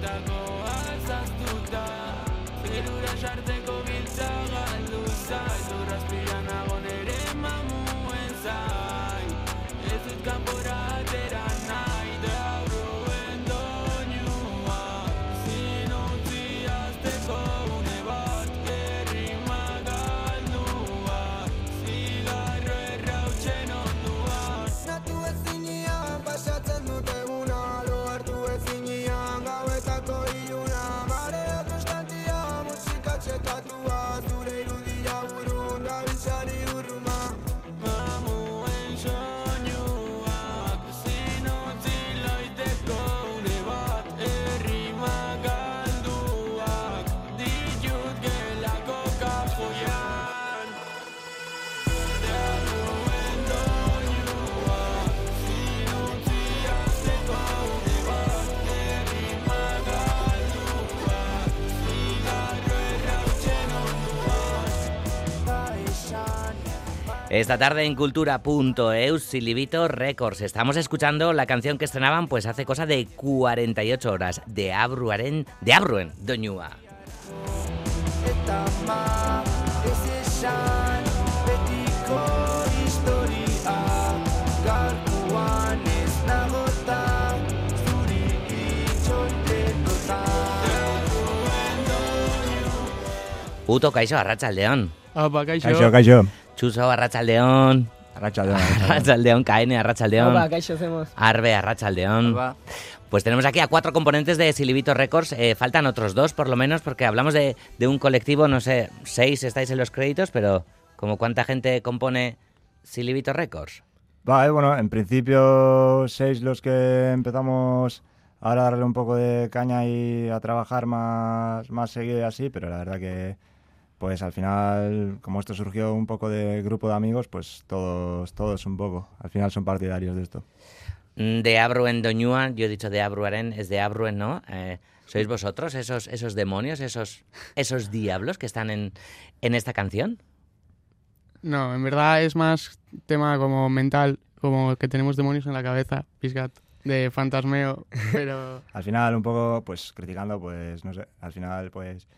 Gauetako azaztuta Zerura jarteko Esta tarde en cultura.eus Silivito Records estamos escuchando la canción que estrenaban pues hace cosa de 48 horas de Abruaren, de Abruen Doñua. Uto Kaixo Arratsaldeon. Apa, kaixo. Kaixo, kaixo. Chuso Arratsaldeon. Arratsaldeon. Arratsaldeon, Kaene Arratsaldeon. Opa, kaixo hacemos. Arbe Arratsaldeon. Pues tenemos aquí a cuatro componentes de Silivito Records. Eh, faltan otros dos, por lo menos, porque hablamos de, de un colectivo, no sé, seis estáis en los créditos, pero como cuánta gente compone Silivito Records. Vale, bueno, en principio seis los que empezamos ahora a darle un poco de caña y a trabajar más, más seguido y así, pero la verdad que pues al final, como esto surgió un poco de grupo de amigos, pues todos, todos un poco. Al final son partidarios de esto. Mm, De Abruen Doñua, yo he dicho de Abruaren, es de Abruen, ¿no? Eh, ¿Sois vosotros esos, esos demonios, esos, esos diablos que están en, en esta canción? No, en verdad es más tema como mental, como que tenemos demonios en la cabeza, pisgat, de fantasmeo, pero... Al final un poco, pues criticando, pues no sé, al final pues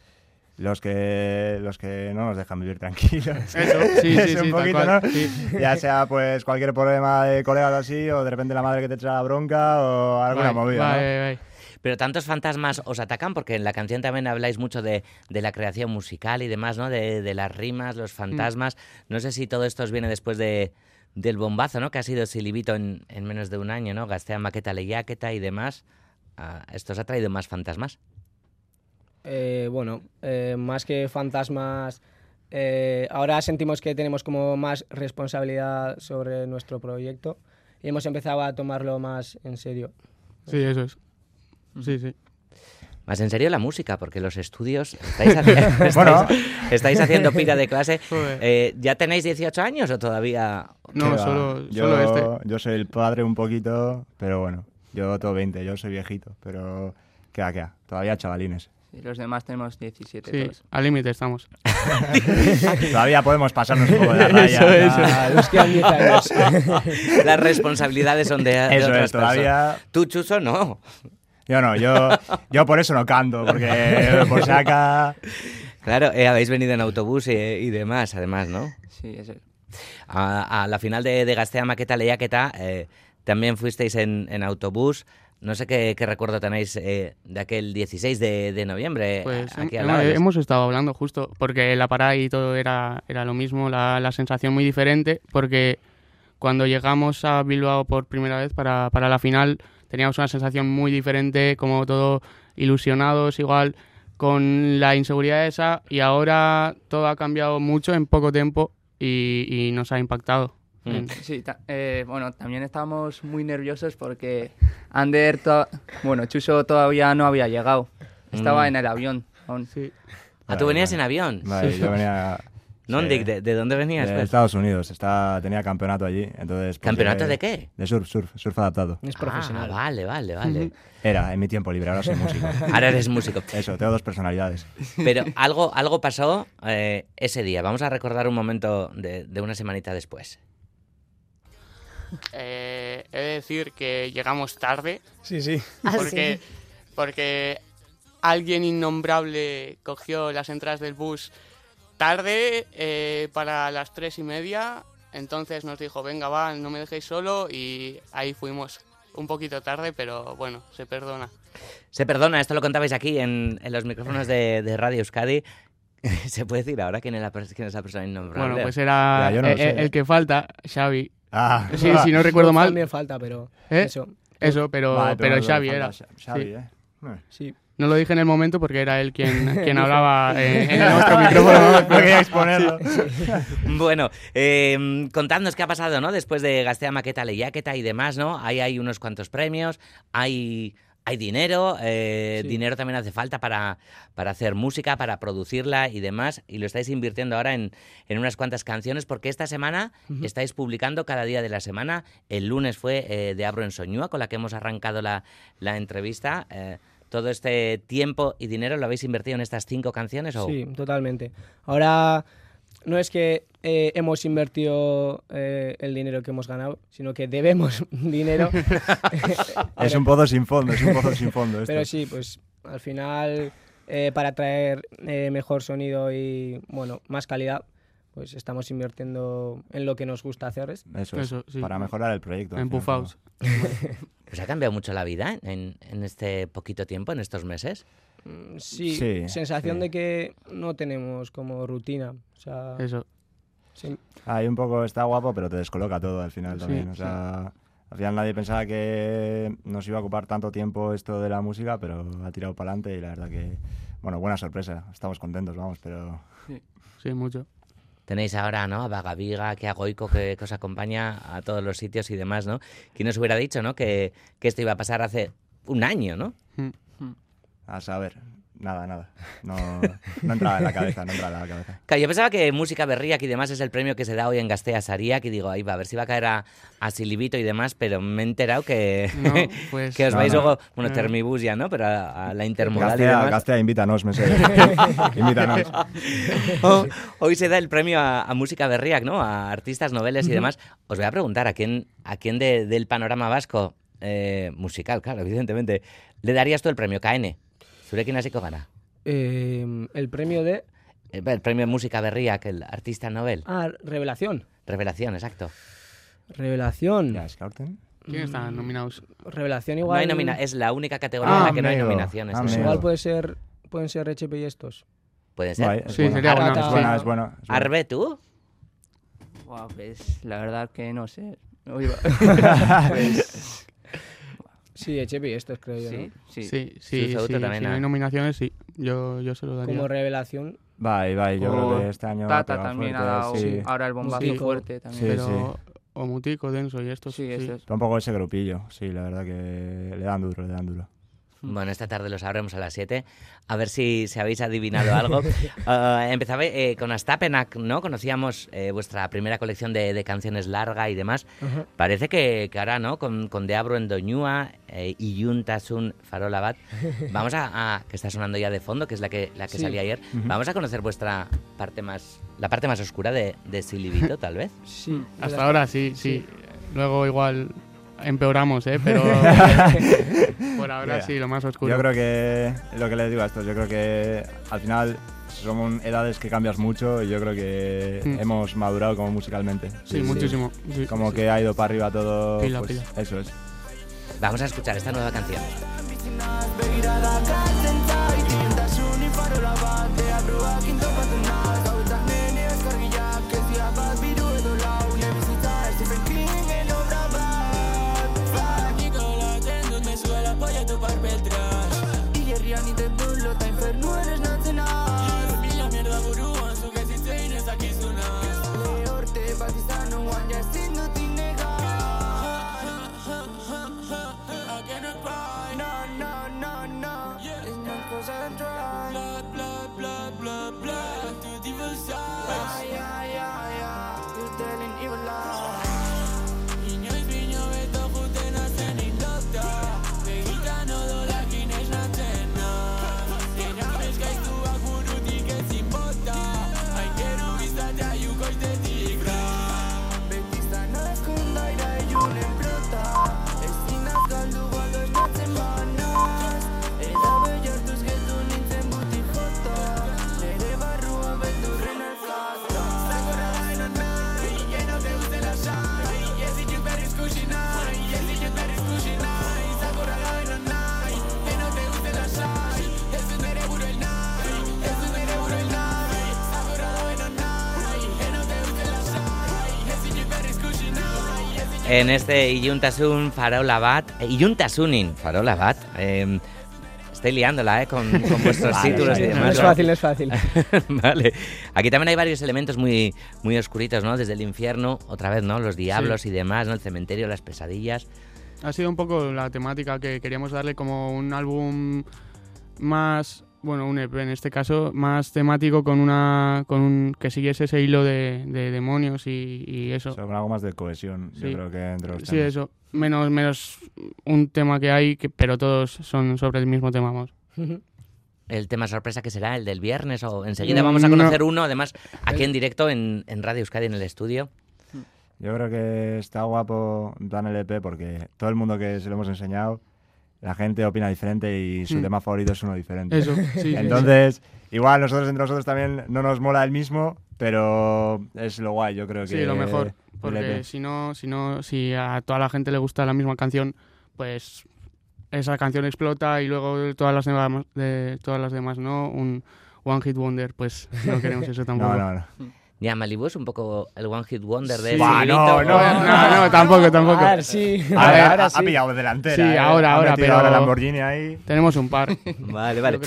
los que los que no nos dejan vivir tranquilos. Eso, sí, sí, Es sí, un tal poquito, cual, ¿no? sí. Ya sea pues cualquier problema de colegas o así, o de repente la madre que te echa la bronca, o alguna Vai, movida, vai, ¿no? Pero tantos fantasmas os atacan porque en la canción también habláis mucho de, de la creación musical y demás, ¿no? De, de las rimas, los fantasmas. No sé si todo esto os viene después de, del bombazo, ¿no? Que ha sido Silivito en, en menos de un año, ¿no? Gastea maqueta leyaqueta y demás. Ah, ¿Esto os ha traído más fantasmas? Eh, bueno, eh, más que fantasmas, eh, ahora sentimos que tenemos como más responsabilidad sobre nuestro proyecto y hemos empezado a tomarlo más en serio. Sí, eso es. Sí, sí. Más en serio la música, porque los estudios estáis, haci- estáis- Bueno. estáis haciendo pira de clase. Eh, ¿Ya tenéis 18 años o todavía? No, solo, yo, solo este. Yo soy el padre un poquito, pero bueno, yo tengo 20, yo soy viejito, pero queda, queda, todavía chavalines. Y los demás tenemos 17 Sí, todos. al límite estamos. todavía podemos pasarnos un poco de la raya. Eso, eso. tal. Nos quedan 10 años. Las responsabilidades son de, de Eso otras es, todavía... personas. Tú, Chuso, no. Yo no, yo, yo por eso no canto, porque por saca... Claro, eh, habéis venido en autobús y, y demás, además, ¿no? Sí, eso. A, a la final de, de Gastea Maqueta Leyaqueta eh, también fuisteis en, en autobús. No sé qué, qué recuerdo tenéis eh, de aquel 16 de, de noviembre. Pues aquí hem- al lado hemos, de- hemos estado hablando justo, porque la parada y todo era, era lo mismo, la, la sensación muy diferente, porque cuando llegamos a Bilbao por primera vez para, para la final teníamos una sensación muy diferente, como todo ilusionados, igual con la inseguridad esa, y ahora todo ha cambiado mucho en poco tiempo y, y nos ha impactado. Mm. Sí, ta- eh, bueno, también estábamos muy nerviosos porque Ander, to- bueno, Chuso todavía no había llegado. Estaba Mm. en el avión aún. sí. Ah, tú venías vale. en avión. Vale, yo venía... ¿No? sí, ¿De, de, de dónde venías? de pues? Estados Unidos, está, tenía campeonato allí, entonces... pues, ¿Campeonato llegué- de qué? De surf, surf, surf adaptado. Es Ah, profesional. vale, vale, vale. Era, en mi tiempo libre, ahora soy músico. Ahora eres músico. Eso, tengo dos personalidades. Pero algo, algo pasó eh, ese día. Vamos a recordar un momento de, de una semanita después. Eh, he de decir que llegamos tarde Sí, sí. porque, porque alguien innombrable cogió las entradas del bus tarde eh, para las tres y media. Entonces nos dijo, venga, va, no me dejéis solo y ahí fuimos. Un poquito tarde, pero bueno, se perdona. Se perdona, esto lo contabais aquí en, en los micrófonos de, de Radio Euskadi. ¿Se puede decir ahora quién es la, quién es la persona innombrable? Bueno, pues era Ya, no eh, el que falta, Xavi. Ah, Sí, si no recuerdo mal, También falta, pero ¿Eh? eso. eso, pero, Vale, pero no, Xavi era. Xa- Xavi, Sí. ¿eh? Eh. Sí. No lo dije en el momento porque era él quien, quien hablaba eh, en el otro micrófono. No quería exponerlo. Bueno, eh, contadnos qué ha pasado, ¿no? Después de Gastea Maqueta Leyaqueta y demás, ¿no? Ahí hay unos cuantos premios, hay, hay dinero, eh, Sí. dinero también hace falta para, para hacer música, para producirla y demás, y lo estáis invirtiendo ahora en, en unas cuantas canciones, porque esta semana estáis publicando cada día de la semana. El lunes fue eh, de Abro en Soñúa, con la que hemos arrancado la, la entrevista. Eh, ¿Todo este tiempo y dinero lo habéis invertido en estas cinco canciones? O... Sí, totalmente. Ahora no es que eh, hemos invertido eh, el dinero que hemos ganado, sino que debemos dinero. Es un pozo sin fondo, es un pozo sin fondo. Esto. Pero sí, pues al final, eh, para traer eh, mejor sonido y, bueno, más calidad, pues estamos invirtiendo en lo que nos gusta hacer. es- Eso, es, Eso, sí. para mejorar el proyecto. En Pufaus. ¿Os ha cambiado mucho la vida en, en este poquito tiempo, en estos meses? Mm, Sí, Sí, sensación sí. de que no tenemos como rutina. O sea, Eso. sí. Ahí un poco está guapo, pero te descoloca todo al final Sí, también. O sea, al final nadie pensaba que nos iba a ocupar tanto tiempo esto de la música, pero ha tirado para adelante y la verdad que, bueno, buena sorpresa. Estamos contentos, vamos, pero Sí, mucho. Tenéis ahora, ¿no? A Vagaviga, que a Goico, que, que os acompaña a todos los sitios y demás, ¿no? ¿Quién os hubiera dicho, ¿no? Que, que esto iba a pasar hace un año, ¿no? Mm. A saber. Nada, nada. No, no entraba en la cabeza, no entraba en la cabeza. Claro, yo pensaba que Música Berriac y demás es el premio que se da hoy en Gastea Sariac y digo, ahí va, a ver si va a caer a, a Silibito y demás, pero me he enterado que, No, pues. que os No, vais no. luego, bueno, Eh. Termibus ya, ¿no? Pero a, a la intermodal y Gastea, demás. Gastea, invítanos, me sé. invítanos. Oh, hoy se da el premio a, a música berriac, ¿no? A artistas, noveles y demás. Os voy a preguntar a quién, a quién de- del panorama vasco eh, musical, claro, evidentemente, le darías tú el premio KN. Zurekin hasiko gara. Eh, el premio de... El, el premio música berriac, el artista novel. Ah, revelación. Revelación, exacto. Revelación. Ya, Scouten. ¿Quién están nominados? Revelación No igual. hay nomina es la única categoría Ah, en la que no hay nominaciones. amigo. eso. Igual puede ser, pueden ser HP y estos. Puede ser. Es Sí, sería bueno, Es sí. buena, es buena. es buena. Arbe, ¿tú? Buah, pues la verdad que no sé. Pues, Sí, HP y estos creo yo. sí, ¿no? sí. Sí, sí, sí. Tú Si también, no hay nominaciones, sí. Yo, yo se lo daría. Como revelación. Bye, bye. Yo creo O que este año. Tata también fuerte, ha dado sí. ahora el bombazo Sí. fuerte también. Sí, Pero. O Mutico, Denso y estos. Sí, eso es. Está un poco ese grupillo, sí, la verdad que le dan duro, le dan duro. Bueno, esta tarde lo sabremos a las 7. A ver si, si habéis adivinado algo. Eh, empezaba eh, con Astapenak, ¿no? Conocíamos eh, vuestra primera colección de, de canciones larga y demás. Ajá. Parece que, que ahora, ¿no? Con, con De Abro en Doñúa eh, y Yuntasun Farola Bat, vamos a, a- que está sonando ya de fondo, que es la que, la que Sí. salía ayer. Vamos a conocer vuestra parte más, la parte más oscura de, de Silibito, tal vez. Sí. Hasta ahora sí, sí. Luego igual empeoramos, ¿eh? Pero. por ahora Yeah. sí, lo más oscuro. Yo creo que lo que les digo a estos, yo creo que al final son edades que cambias mucho y yo creo que Mm. hemos madurado como musicalmente. Sí, muchísimo. sí, Como sí. que ha ido para arriba todo. Pila, pues, pila. Eso es. Vamos a escuchar esta nueva canción. and drown. Blah, blah, blah, blah, blah. En este Iyuntasun Farola Bat. eh, Iyuntasunin Farola Bat. eh, estoy liándola, ¿eh? Con, con vuestros Vale, títulos y vale. No demás. es fácil, no es fácil. vale. Aquí también hay varios elementos muy, muy oscuritos, ¿no? Desde el infierno, otra vez, ¿no? Los diablos y demás, ¿no? El cementerio, las pesadillas. Ha sido un poco la temática que queríamos darle como un álbum más, bueno, un EP en este caso, más temático con una con un, que siguiese ese hilo de, de demonios y, y eso. O sea, con algo más de cohesión, yo creo que entre los Sí, temas. eso. Menos, menos un tema que hay, que, pero todos son sobre el mismo tema. Vamos. El tema sorpresa que será el del viernes o enseguida vamos a conocer uno, además, aquí en directo en, en Radio Euskadi en el estudio. Yo creo que está guapo en plan LP porque todo el mundo que se lo hemos enseñado, la gente opina diferente y su Mm. tema favorito es uno diferente. Eso, sí, sí. Entonces, igual nosotros entre nosotros también no nos mola el mismo, pero es lo guay, yo creo que... Sí, lo mejor. Porque si no, si no, si a toda la gente le gusta la misma canción, pues esa canción explota y luego todas las demás, de, todas las demás no, un One Hit Wonder, pues no queremos eso tampoco. No, no, no. Ya, Malibu es un poco el One Hit Wonder de Sí. Buah, no, no, No, no, tampoco, tampoco. A ver, sí. A ver, ahora ha, sí. ha pillado delantera. Sí, ¿eh? ahora, ahora, pero- ahora Lamborghini ahí. Tenemos un par. Vale, vale.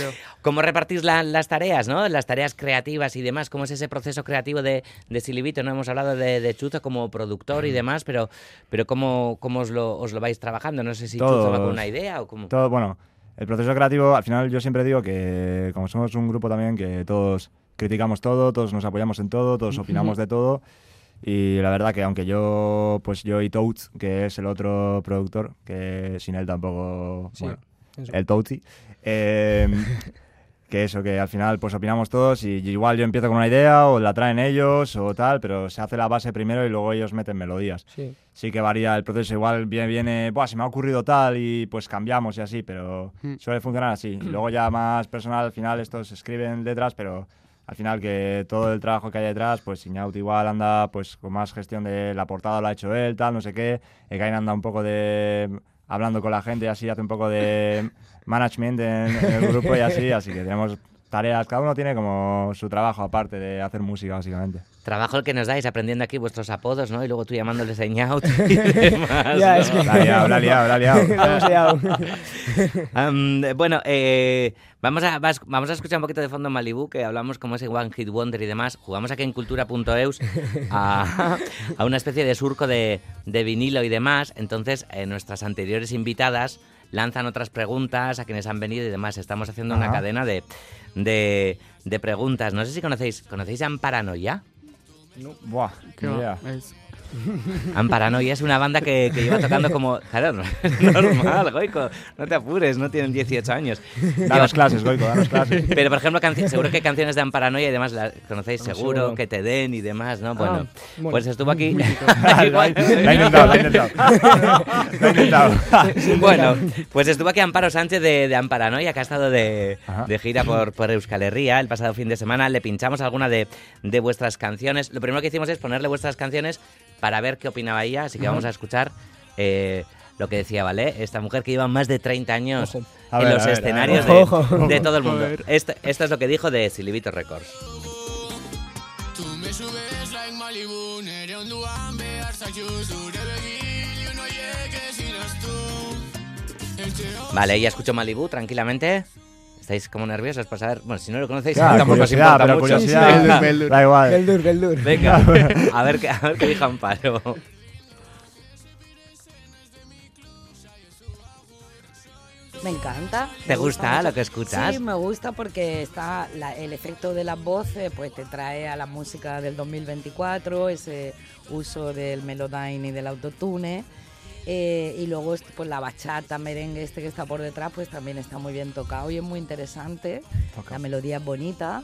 ¿Cómo repartís la- las tareas, no? Las tareas creativas y demás. ¿Cómo es ese proceso creativo de, de Silivito? No hemos hablado de, de Chuzo como productor y demás, pero, pero ¿cómo, cómo os, lo, os lo vais trabajando? No sé si Chuzo va con una idea o cómo. Todo, bueno, el proceso creativo, al final yo siempre digo que como somos un grupo también que todos criticamos todo, todos nos apoyamos en todo, todos opinamos de todo. Y la verdad que aunque yo, pues yo y Toads, que es el otro productor, que sin él tampoco, Sí, bueno, eso. el Toadsy, eh, que eso, que al final pues opinamos todos y igual yo empiezo con una idea o la traen ellos o tal, pero se hace la base primero y luego ellos meten melodías Sí. sí que varía el proceso. Igual viene, viene Buah, se me ha ocurrido tal y pues cambiamos y así, pero Mm. suele funcionar así. Y luego ya más personal, al final estos escriben letras, pero al final que todo el trabajo que hay detrás, pues Iñaut igual anda pues con más gestión de la portada lo ha hecho él, tal, no sé qué. Ekain anda un poco de hablando con la gente y así hace un poco de management en, en el grupo y así, así que tenemos tareas, cada uno tiene como su trabajo aparte de hacer música básicamente. Trabajo el que nos dais aprendiendo aquí vuestros apodos, ¿no? Y luego tú llamándoles Out y demás. Ya, ¿no? es que- La liado, la liado, liado. Bueno, eh, vamos, a, vas- vamos a escuchar un poquito de fondo Malibu, que hablamos como ese One Hit Wonder y demás. Jugamos aquí en cultura.eus a, a una especie de surco de, de vinilo y demás. Entonces, eh, nuestras anteriores invitadas lanzan otras preguntas a quienes han venido y demás. Estamos haciendo una cadena de, de, de preguntas. No sé si conocéis, ¿conocéis a Amparanoia? Buah, Que ni va, idea. es- Amparanoia es una banda que, que lleva tocando como... Claro, no- normal, Goico, no te apures, no tienen 18 años. Danos clases, Goico, danos clases. Pero, por ejemplo, seguro que canciones de Amparanoia y demás las conocéis seguro, seguro. que te den y demás, ¿no? Bueno, bueno. pues estuvo aquí... lo ha intentado, lo ha intentado. Lo ha intentado. bueno, pues estuvo aquí Amparo Sánchez de, de Amparanoia, que ha estado de, de gira por, por Euskal Herria el pasado fin de semana. Le pinchamos alguna de, de vuestras canciones. Lo primero que hicimos es ponerle vuestras canciones para ver qué opinaba ella, así que vamos a escuchar eh, lo que decía, ¿vale? Esta mujer que lleva más de 30 años en ver, los ver, escenarios de, ojo. de todo el mundo. Esto, esto es lo que dijo de Silivito Records. Me subes like Malibu Vale, ya escucho Malibu tranquilamente. ¿Estáis como nerviosos por saber? Bueno, si no lo conocéis, Ya, tampoco os importa pero mucho. curiosidad, Beldur, Beldur. da igual. Beldur, Beldur. Venga, a ver, qué, a ver qué dijo Amparo. Me encanta. ¿Te me gusta mucho. lo que escuchas? Sí, me gusta porque está la- el efecto de las voces, pues te trae a la música del 2024, ese uso del melodyne y del autotune. Eh, y luego pues la bachata, merengue este que está por detrás, pues también está muy bien tocado y es muy interesante. La melodía es bonita.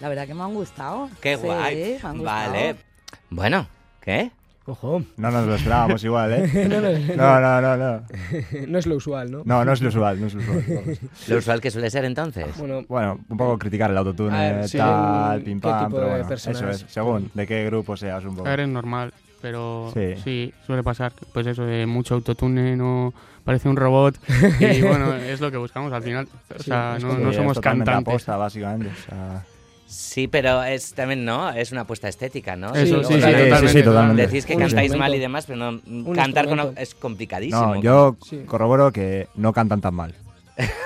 La verdad que me han gustado. Qué Sí, guay. me han Vale. gustado. Bueno, ¿qué? Ojo, No nos lo esperábamos igual, ¿eh? No, no, No, no, no, no. no es lo usual, ¿no? No, no es lo usual, no es lo usual. vamos. Lo usual que suele ser entonces. Bueno, Bueno, un poco criticar el autotune, A ver, sí, tal, ¿qué pim pam, tipo pero de bueno, eso es, según de qué grupo seas un poco. A ver, es normal, pero Sí. sí. suele pasar, pues eso de mucho autotune, no parece un robot y bueno, es lo que buscamos al final. O Sí, sea, no, no somos cantantes. aposta, básicamente. o sea, Sí, pero es también, ¿no? Es una apuesta estética, ¿no? Eso, Sí, totalmente, sí, sí, totalmente. Decís que Un cantáis mal y demás, pero no, cantar con, es complicadísimo. No, yo corroboro que no cantan tan mal.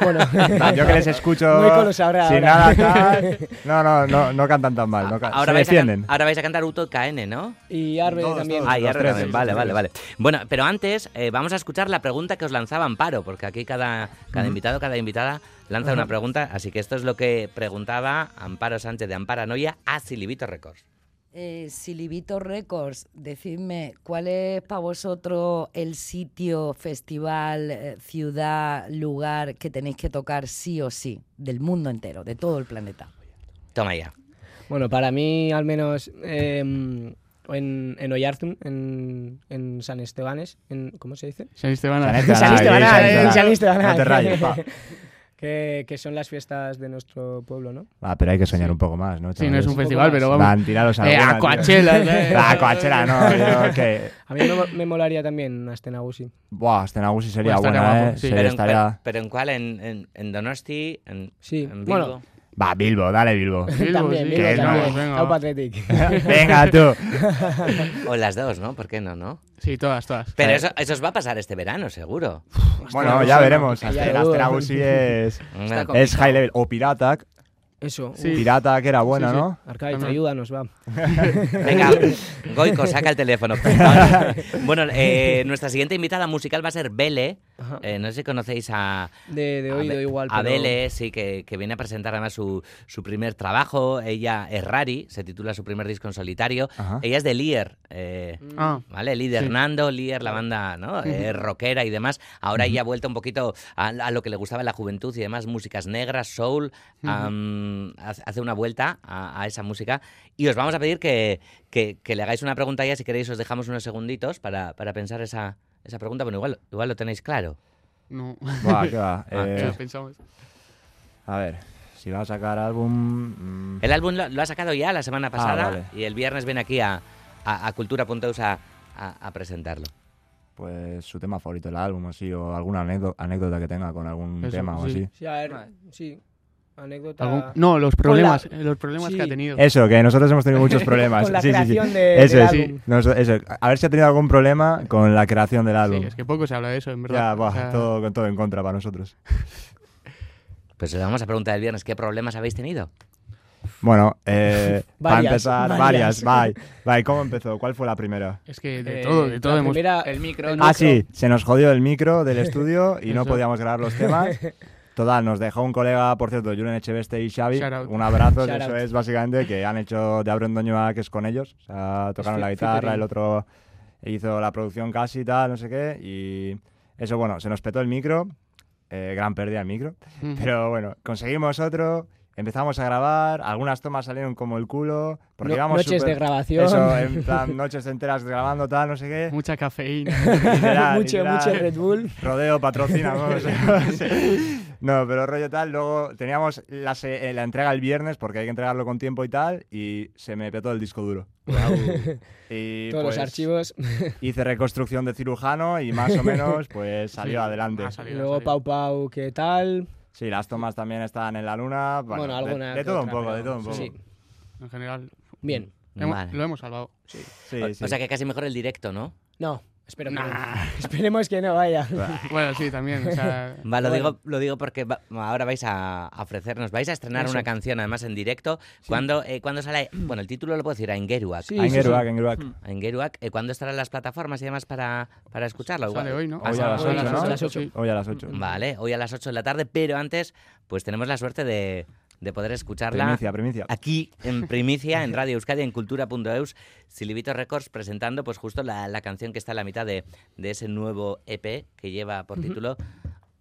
Bueno, yo que les escucho ahora, sin ahora. nada tal. No, no, no, no cantan tan mal. No ahora, se vais a, can- defienden. ahora vais a cantar Uto KN, ¿no? y Arbe Todos, también. todos. Ah, los tres, también. Vale, vale, vale. Bueno, pero antes eh, vamos a escuchar la pregunta que os lanzaba Amparo, porque aquí cada, cada invitado, cada invitada lanza una pregunta. Así que esto es lo que preguntaba Amparo Sánchez de Amparanoia a Silivito Records. Eh, Silivito Records, decidme, ¿cuál es para vosotros el sitio, festival, eh, ciudad, lugar que tenéis que tocar sí o sí, del mundo entero, de todo el planeta? Toma ya. Bueno, para mí, al menos eh, en, en Oyarzun, en, en San Estebanes, en, ¿cómo se dice? San Esteban. San Esteban, San ahí, Esteban, San. San Esteban. No te rayes, pa. que, que son las fiestas de nuestro pueblo, ¿no? Ah, pero hay que soñar un poco más, ¿no? Sí, no es un Un festival, pero vamos. Van, tiraros Eh, alguna, a. Coachella, eh. Ah, Coachella, no. Yo que... A mí me, me molaría también Astenagusi. Buah, Stenagusi sería Bueno, estaría buena, ¿eh? sí. Sí, pero, en, estaría... pero- pero en cuál? ¿En, en, en Donosti? ¿En, Sí, en bueno. Va, Bilbo, dale Bilbo. Bilbo, también, sí. Bilbo también. no, venga. Athletic. Venga, tú. O las dos, ¿no? ¿Por qué no, no? Sí, todas, todas. Pero Eh. eso, eso os va a pasar este verano, seguro. Bueno, ya veremos. Astenagusi es, es high level. O Pirata. Eso. Sí. Pirata, que era buena, Sí, sí. ¿no? Ajá. ayúdanos, va. Venga, Goico, saca el teléfono. bueno, eh, nuestra siguiente invitada musical va a ser Bele. Eh, no sé si conocéis a, De, de oído igual. a pero- Bele, sí, que, que viene a presentar además su, su primer trabajo. Ella es Rari, se titula su primer disco en solitario. Ajá. Ella es de Lier, eh, Ah, ¿vale? Lier Sí. Hernando, Lier, la banda ¿no? Eh, rockera y demás. Ahora ella ha vuelto un poquito a, a lo que le gustaba en la juventud y demás, músicas negras, soul. am, hace hace una vuelta a, a esa música. Y os vamos a pedir que, que- que le hagáis una pregunta ya, si queréis os dejamos unos segunditos para, para pensar esa, esa pregunta. Bueno, igual, igual lo tenéis claro. no. Buah, qué va. Ah, Eh, Ya pensamos. a ver, si va a sacar álbum... mm, El álbum lo, lo ha sacado ya la semana pasada vale. y el viernes viene aquí a, a, a Cultura.eus a, a, a presentarlo. Pues su tema favorito del álbum, así, o alguna anécdota, que tenga con algún Eso, tema o sí. así. Sí, a ver, sí. Anécdota. ¿Algún- No, los problemas, eh, los problemas Sí. que ha tenido. Eso, que nosotros hemos tenido muchos problemas. Con la sí, sí, sí. creación de- Eso del es, álbum. Nos- eso, a ver si ha tenido algún problema con la creación del álbum. Sí, es que poco se habla de eso, en verdad. ya, O buah, sea, todo, con todo en contra para nosotros. Pues le vamos a preguntar el viernes, ¿qué problemas habéis tenido? Bueno, eh, para empezar, varias. varias, bye. Bye, ¿cómo empezó? ¿Cuál fue la primera? Es que de Eh, todo, de todo la hemos... primera- El micro. el Ah, micro. sí, se nos jodió el micro del estudio y no podíamos grabar los temas. Total, nos dejó un colega, por cierto, Julen Echeveste y Xavi. Un abrazo, eso out. es básicamente que han hecho de Abren Doñoa, que es con ellos. O sea, tocaron fe- la guitarra, featuring. el otro hizo la producción casi y tal, no sé qué. Y eso, bueno, se nos petó el micro. eh, gran pérdida el micro. Ujú. Pero bueno, conseguimos otro. Empezamos a grabar, algunas tomas salieron como el culo. Porque No- íbamos noches súper- de grabación. Eso, en plan, noches enteras grabando, tal, no sé qué. Mucha cafeína. Literal, mucho, literal. mucho Red Bull. Rodeo patrocina, ¿no? No, pero rollo tal. Luego teníamos la, se- eh, la entrega el viernes porque hay que entregarlo con tiempo y tal. Y se me petó el disco duro. y Todos pues, los archivos. Hice reconstrucción de cirujano y más o menos pues salió Sí, adelante. ha Y salido, ha luego salido. Pau Pau, ¿qué tal? Sí, las tomas también estaban en la luna. Bueno, Bueno, de- alguna de, que todo un otra, poco, de pero todo un poco. sí. En general, Bien. hemos- Vale. lo hemos salvado. Sí, o, sí. o sea que casi mejor el directo, ¿no? No, espero que no. Esperemos que no vaya. Bueno, sí, también. O sea, Va, lo, Bueno. digo, lo digo porque va- ahora vais a a ofrecernos, vais a estrenar Eso. una canción además en directo. ¿Cuándo, eh, ¿cuándo sale? Bueno, el título lo puedo decir, Aingeruak. Sí, Aingeruak, Aingeruak. Aingeruak, eh, ¿cuándo estarán las plataformas y demás para, para escucharlo? Igual- sale hoy, ¿no? Hoy a las Hoy ocho, a las ocho. Sí. Hoy a las 8. Vale, hoy a las 8 de la tarde, pero antes, pues tenemos la suerte de, de poder escucharla Primicia, primicia. aquí en primicia, en Radio Euskadi, en cultura.eus, Silivito Records, presentando pues justo la, la canción que está en la mitad de, de ese nuevo EP que lleva por título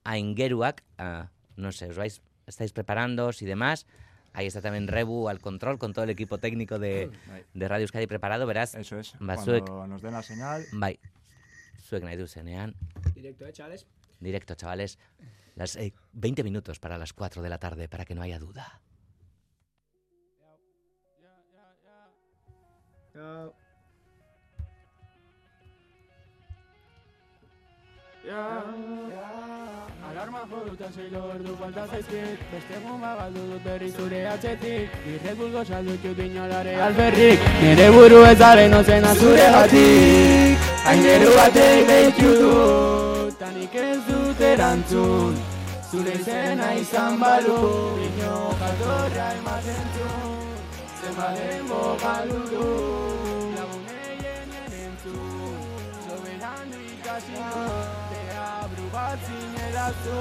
Aingeruak. Ah, no sé, os vais, estáis preparándoos y demás. Ahí está también Rebu al control con todo el equipo técnico de, de Radio Euskadi preparado, verás. Eso es. Basuek. Cuando nos den la señal. Bai, zuek nahi. Directo, ¿eh, chavales? Directo, chavales. Las eh, 20 minutos para las 4 de la tarde, para que no haya duda. Alarma joluta sei lordu falta zaizkit Beste egun bagaldu dut berri zure atxetik Irret bulgo saldu txut inolare alferrik Nire buru ez zaren ozena zure batik. Aingeru batek behitu Eta nik ez dut erantzun Zure izena izan balu. Bino jatorra ematen du Zemaren bogalu du Laguneien erantzun Soberan du ikasi du. Deabru bat zinerazu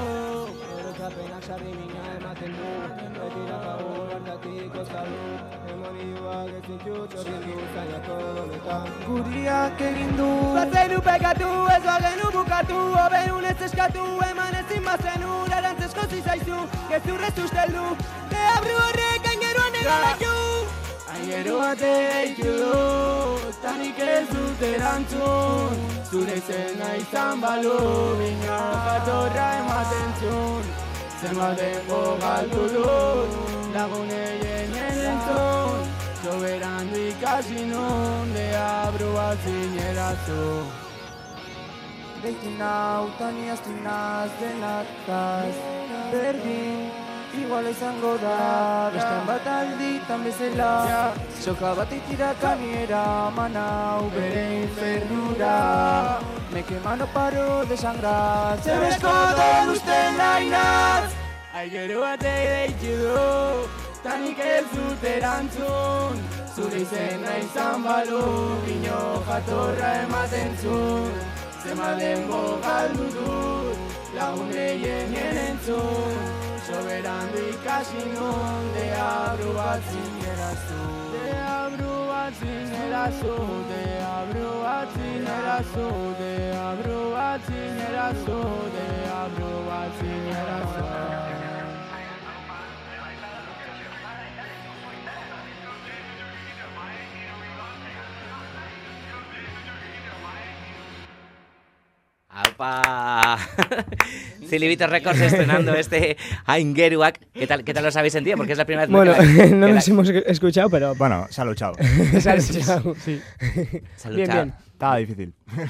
Orotapenak sarri mina ematen du. Betira favor hartatik oztalu Demonioak ez ditut zorrindu zainako honetan Guriak egin du. Bazenu pekatu ez bagenu bukatu. Obenun ez eskatu eman ezin bazenu. Erantzesko zizaizu gezurrez usteldu. Deabru horrek aingeruan egalaitu Aingeru bate deitu du Tanik ez dut erantzun Zure izena izan balu Bina jatorra ematen zun Zenbaten galdu dut Lagunei enien entzun Soberandu ikasi nun Deabru bat zinerazu Deitu nau, tani astu naz denataz Berdin, igual izango da Bestan bat alditan bezala Soka bat itira kaniera manau bere infernura. Me quema no paro de sangrar. Se me esconden usted lainaz Aingeru bate deitu du Tanik ez dut erantzun. Zure izena izan balu Bino jatorra ematen zun Zemaden galdu dut Lagunei enien entzun Soberandu ikasi nun Deabru bat zinerazu Deabru bat zinerazu Deabru bat zinerazu Deabru bat zinerazu Deabru bat zinerazu ¡Aupa! Silivito Records estrenando este Aingeruak. ¿Qué tal, ¿Qué tal os habéis sentido? Porque es la primera vez Bueno, que la- no nos la- hemos escuchado, pero Bueno, se ha luchado. se ha escuchado. Sí. se ha Bien, luchado. bien. Estaba difícil.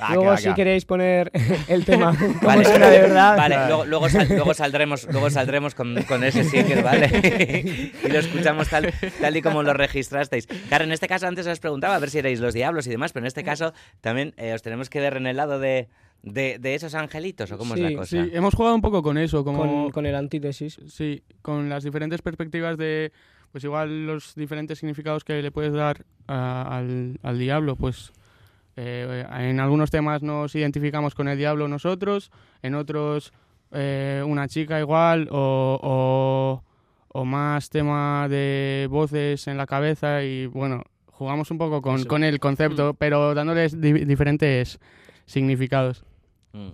Ah, Luego, va, si queréis poner el tema Vale, suena de verdad. Vale, luego, luego, sal- luego saldremos, luego saldremos con, con ese single, ¿vale? y lo escuchamos tal, tal y como lo registrasteis. Claro, en este caso antes os preguntaba a ver si erais los diablos y demás, pero en este caso también eh, os tenemos que ver en el lado de, de, de esos angelitos, ¿o cómo es la cosa? Sí, hemos jugado un poco con eso, como con, con el antítesis. sí, con las diferentes perspectivas de, pues igual los diferentes significados que le puedes dar a- al, al diablo, pues eh, en algunos temas nos identificamos con el diablo nosotros, en otros eh, una chica igual o, o, o más tema de voces en la cabeza y bueno, jugamos un poco con, con el concepto, pero dándoles di- diferentes significados. Mm.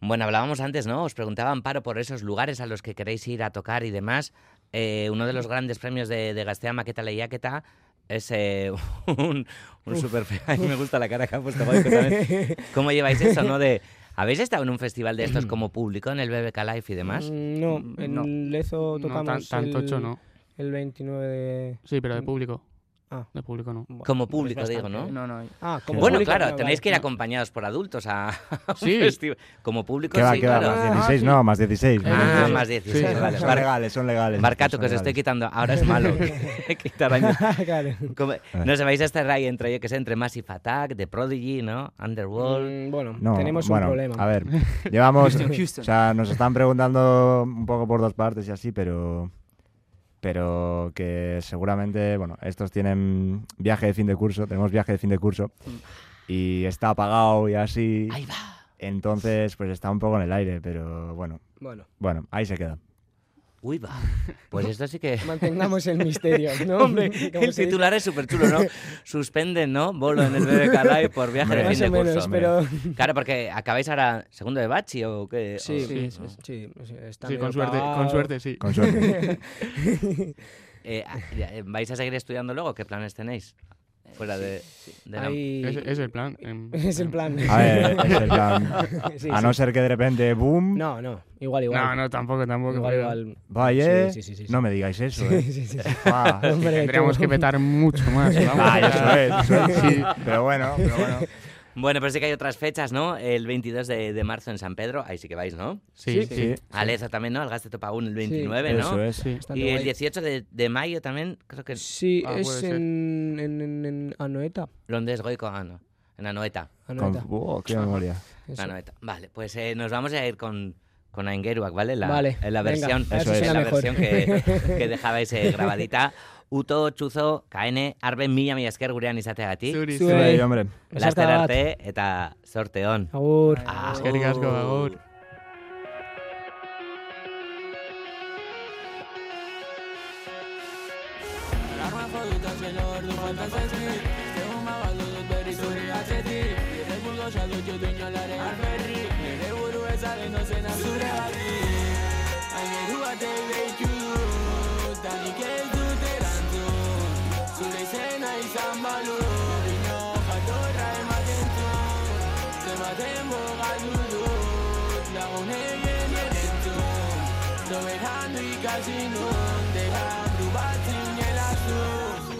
Bueno, hablábamos antes, ¿no? Os preguntaba Amparo por esos lugares a los que queréis ir a tocar y demás. Eh, uno de los grandes premios de, de Gastea Maqueta Lehiaketa es eh, un, un super... A mí me gusta la cara que ha puesto Goico también. ¿Cómo lleváis eso, no? De, ¿Habéis estado en un festival de estos como público, en el BBK Live y demás? Mm, No, en No. Lezo No, tan, tocamos tan el, tocho no. el 29 de... Sí, pero de público. Ah. De público no. Bueno, Como pues público, bastante, digo, ¿no? No, no. Ah, como Bueno, público, claro, no, tenéis que ir acompañados por adultos a, Sí. festival. Como público, ¿Qué va, sí, qué va? claro. Más 16, no, más 16. Ah, más 16. más 16, Sí. vale. Son legales, son legales. Barcato, son que os estoy quitando. Ahora es malo. Quitar años. claro. Como- no se vais a estar ahí entre, yo que sé, entre Massive Attack, The Prodigy, ¿no? Underworld. Mm, bueno, No, tenemos bueno, un problema. A ver, llevamos. Houston, Houston. O sea, nos están preguntando un poco por dos partes y así, pero. Pero que seguramente, bueno, estos tienen viaje de fin de curso, tenemos viaje de fin de curso y está apagado y así. Ahí va. Entonces, pues está un poco en el aire, pero bueno, Bueno, bueno, ahí se queda. Uy, va. Pues esto sí que... mantengamos el misterio, ¿no? Hombre, el titular es súper chulo, ¿no? Suspenden, ¿no? Bolo en el BBK Live por viaje de fin de curso. menos, pero... Claro, porque acabáis ahora segundo de bachi o qué. Sí, O- sí, sí, sí, sí, está Sí, medio con suerte, con suerte, sí. Con suerte. Eh, eh, ¿Vais a seguir estudiando luego? ¿Qué planes tenéis? Fuera de, de la- Ahí- Es, es el plan. Es el plan. A ver, es el plan. Sí, A sí. no ser que de repente, boom, No, no, igual, igual. No, no, tampoco, tampoco. Igual, igual. vaya, Sí, sí, sí, sí, no sí. me digáis eso, Sí, ¿eh? sí, sí, sí. Ah, Hombre, Tendríamos tú- que petar mucho más. vamos. Ah, eso es, eso es. Sí. Pero bueno, pero bueno. Bueno, pero sí que hay otras fechas, ¿no? El 22 de, de marzo en San Pedro, ahí sí que vais, ¿no? Sí, Sí. sí. A Leza también, ¿no? Al Gaste Topagún el 29, Eso ¿no? es. sí. Y el guay. 18 de, de mayo también, creo que Sí, Ah, es en, en, en, en Anoeta. Londres Goico, ah, no, en Anoeta. Con, Anoeta. ¡Wow! ¡Qué memoria! eso. Anoeta. Vale, pues eh, nos vamos a ir con, con Aingeruak, ¿vale? La, Vale, la venga, versión, a ver si en suena la mejor. versión que, que dejabais eh, grabadita. Uto, Chuzo, Kaene, Arbe, Mila, Mila Esker, gurean izateagatik. Zuri, zuri. Hombre. Laster arte eta sorte on. Agur. Eskerrik asko, agur. dejando y casi non Dejando batzin gelazu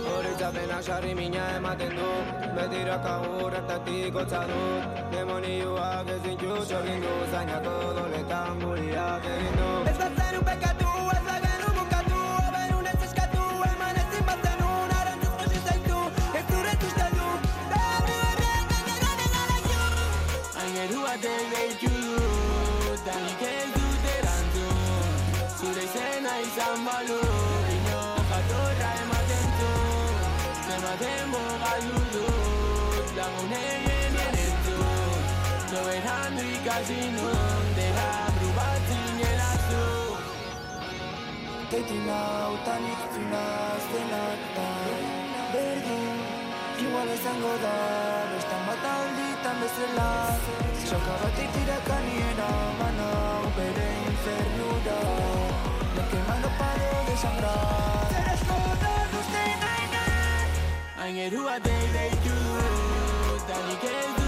Horretzapenak sarri mina ematen du Betiraka urratatik otza dut Demonioak ezin txutxo egin du Zainako doletan guriak egin du Ez batzen un pekatu, ez bagenu bukatu Oberun ez eskatu, eman ezin batzen un Arantzuz josi zaitu, ez zuret uste Da abri berreak gainera negara ju Aingeru batek deitu casinoan Derabru bat zinela zu Tekin hautan itzuna zenatan Berdin, igual izango da Bestan bat alditan bezala Soka batik tirakanien amanau Bere infernura Lake mano pare de sangrar Zer askotan uste nahi nahi Ainerua deitu dut Danik ez